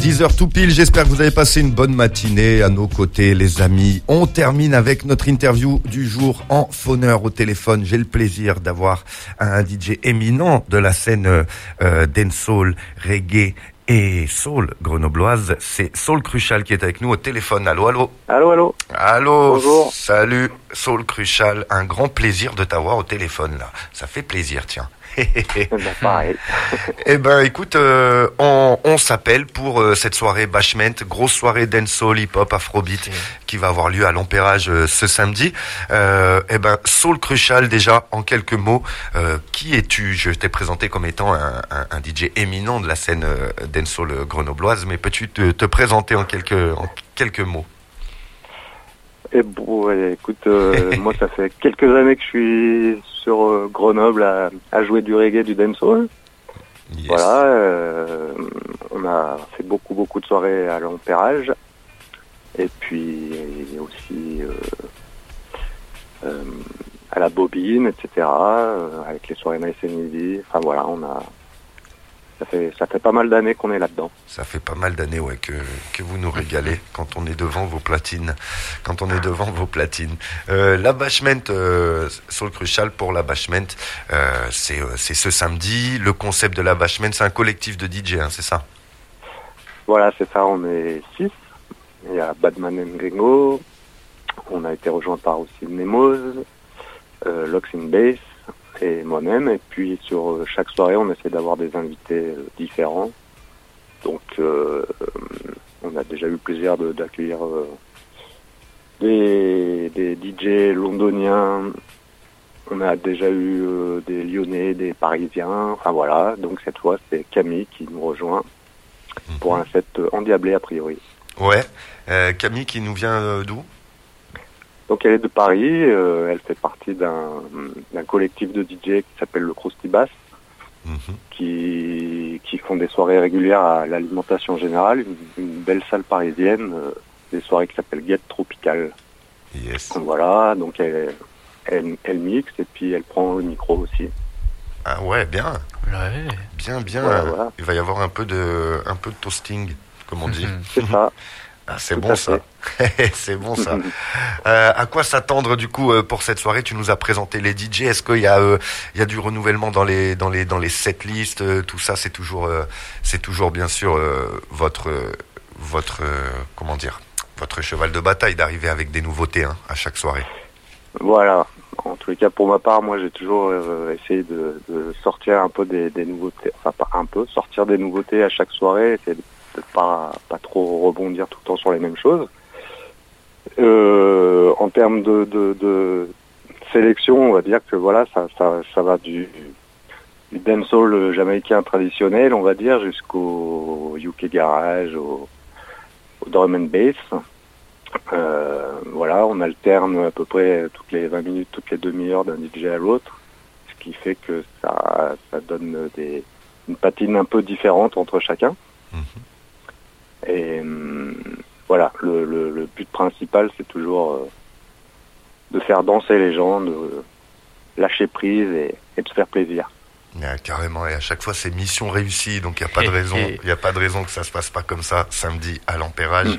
10h tout pile, j'espère que vous avez passé une bonne matinée à nos côtés les amis. On termine avec notre interview du jour en fauneur au téléphone. J'ai le plaisir d'avoir un DJ éminent de la scène euh, dancehall, reggae et soul grenobloise. C'est Saul Cruchal qui est avec nous au téléphone. Allô, allô Allô, allô Allô Bonjour. Salut Saul Cruchal, un grand plaisir de t'avoir au téléphone là. Ça fait plaisir, tiens. Ben, pareil. Eh ben, écoute, euh, on, on s'appelle pour euh, cette soirée Bashment, grosse soirée dancehall, hip-hop, afrobeat, qui va avoir lieu à l'Empérage euh, ce samedi. Eh ben, Soul Crucial, déjà, en quelques mots, qui es-tu? Je t'ai présenté comme étant un, un, un DJ éminent de la scène dancehall grenobloise, mais peux-tu te, te présenter en quelques, en quelques mots? Et bon, ouais, écoute, moi ça fait quelques années que je suis sur euh, Grenoble à, à jouer du reggae, du dancehall. Yes. Voilà, euh, on a fait beaucoup beaucoup de soirées à l'Empérage. Et puis aussi euh, euh, à la Bobine, etc. avec les soirées Nice and Easy. Enfin voilà, on a ça fait ça fait pas mal d'années qu'on est là-dedans. Ça fait pas mal d'années ouais, que, que vous nous régalez quand on est devant vos platines. Quand on est devant vos platines. Euh, la Bashment, euh, Soul Crucial pour la Bashment, euh, c'est euh, c'est ce samedi. Le concept de la Bashment, c'est un collectif de DJ, hein, c'est ça? Voilà, c'est ça, on est six. Il y a Badman and Gringo. On a été rejoint par aussi Nemoz, euh, Locks in Bass et moi-même. Et puis sur euh, chaque soirée, on essaie d'avoir des invités euh, différents. Donc euh, on a déjà eu le plaisir de- d'accueillir des, des DJ londoniens. On a déjà eu euh, des Lyonnais, des Parisiens. Enfin voilà, donc cette fois c'est Camille qui nous rejoint pour un set endiablé a priori. Ouais. Euh, Camille qui nous vient d'où? Donc elle est de Paris, euh, elle fait partie d'un collectif de DJ qui s'appelle le Krusty Bass, Mhm. qui, qui font des soirées régulières à l'alimentation générale, une, une belle salle parisienne, euh, des soirées qui s'appellent Get Tropical. Yes. Voilà, donc elle, elle, elle mixe et puis elle prend le micro aussi. Ah ouais, bien. Ouais. Bien, bien. Voilà, voilà. Il va y avoir un peu de, un peu de toasting, comme on dit. Mhm. C'est ça. Ah, c'est bon ça. c'est bon ça. À quoi s'attendre du coup euh, pour cette soirée? Tu nous as présenté les DJ. Est-ce qu'il y a euh, il y a du renouvellement dans les dans les dans les setlists euh, Tout ça, c'est toujours euh, c'est toujours bien sûr votre votre comment dire votre cheval de bataille d'arriver avec des nouveautés hein, à chaque soirée. Voilà. En tous les cas, pour ma part, moi, j'ai toujours essayé de, de sortir un peu des, des nouveautés, enfin pas un peu, sortir des nouveautés à chaque soirée, essayer de, de pas pas trop rebondir tout le temps sur les mêmes choses. Euh, en termes de, sélection, on va dire que voilà, ça ça, ça va du, du dancehall jamaïcain traditionnel, on va dire, jusqu'au UK garage, au, au drum and bass. Euh, voilà, on alterne à peu près toutes les 20 minutes, toutes les demi-heures d'un DJ à l'autre, ce qui fait que ça, ça donne des, une patine un peu différente entre chacun. Et hum, voilà, le, but principal, c'est toujours euh, de faire danser les gens, de lâcher prise et de se faire plaisir. Ah, carrément, et à chaque fois c'est mission réussie, donc il n'y a pas de raison, il a pas de raison que ça se passe pas comme ça samedi à l'Empérage,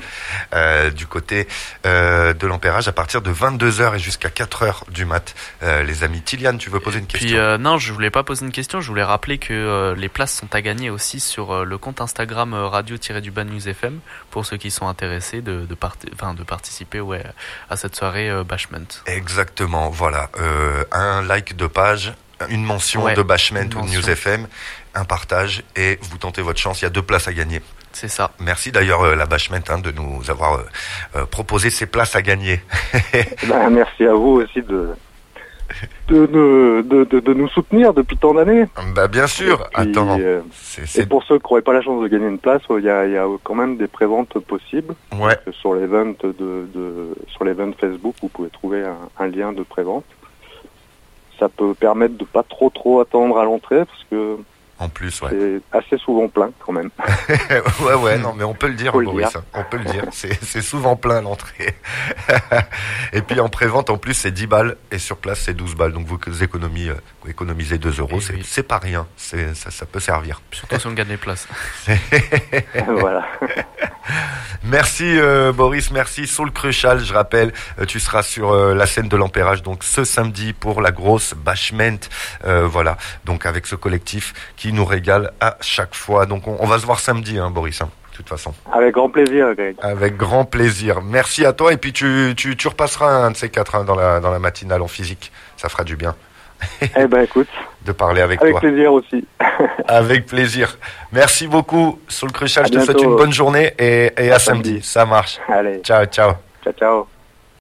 euh, du côté euh, de l'Empérage à partir de 22h et jusqu'à 4h du mat. Euh, les amis, Tiliane, tu veux poser une question Puis euh, non, je voulais pas poser une question, je voulais rappeler que euh, les places sont à gagner aussi sur euh, le compte Instagram euh, radio-du-bas News FM pour ceux qui sont intéressés de, de, parti- enfin, de participer ouais, à cette soirée euh, Bashment. Exactement, voilà. Euh, un like de page, une mention Ouais, de Bashment ou de. News FM, un partage et vous tentez votre chance. Il y a deux places à gagner. C'est ça. Merci d'ailleurs euh, la Bashment hein, de nous avoir euh, euh, proposé ces places à gagner. Ben, merci à vous aussi de, de, de, de, nous soutenir depuis tant d'années. bah bien sûr. Et puis, Attends, euh, c'est Et pour ceux qui n'auraient pas la chance de gagner une place, il y a, il y a quand même des préventes possibles. ouais. Sur l'event de, de sur l'event Facebook, vous pouvez trouver un, un lien de prévente. Ça peut permettre de pas trop trop attendre à l'entrée parce que En plus, ouais. C'est assez souvent plein quand même. ouais, ouais, non, mais on peut le dire, Boris. Hein. on peut le dire. C'est souvent plein l'entrée. et puis en prévente, en plus, c'est 10 balles et sur place, c'est 12 balles. Donc vous économisez, euh, vous économisez 2 euros. C'est pas rien. Ça, ça peut servir. Surtout si on gagne les places. voilà. Merci euh, Boris, merci. Soul Crucial, je rappelle, euh, tu seras sur la scène de l'Empérage donc ce samedi pour la grosse bashment. voilà, donc avec ce collectif qui nous régale à chaque fois. Donc on, va se voir samedi, hein, Boris. Hein, de toute façon. Avec grand plaisir, Greg. Avec grand plaisir. Merci à toi et puis tu, tu, tu repasseras un de ces quatre hein, dans, la, dans la matinale en physique. Ça fera du bien. eh ben écoute. De parler avec, toi. Avec plaisir aussi. avec plaisir. Merci beaucoup, Soul Crucial. Je te souhaite une bonne journée et, et à, samedi. Ça marche. Allez. Ciao, ciao. Ciao, ciao.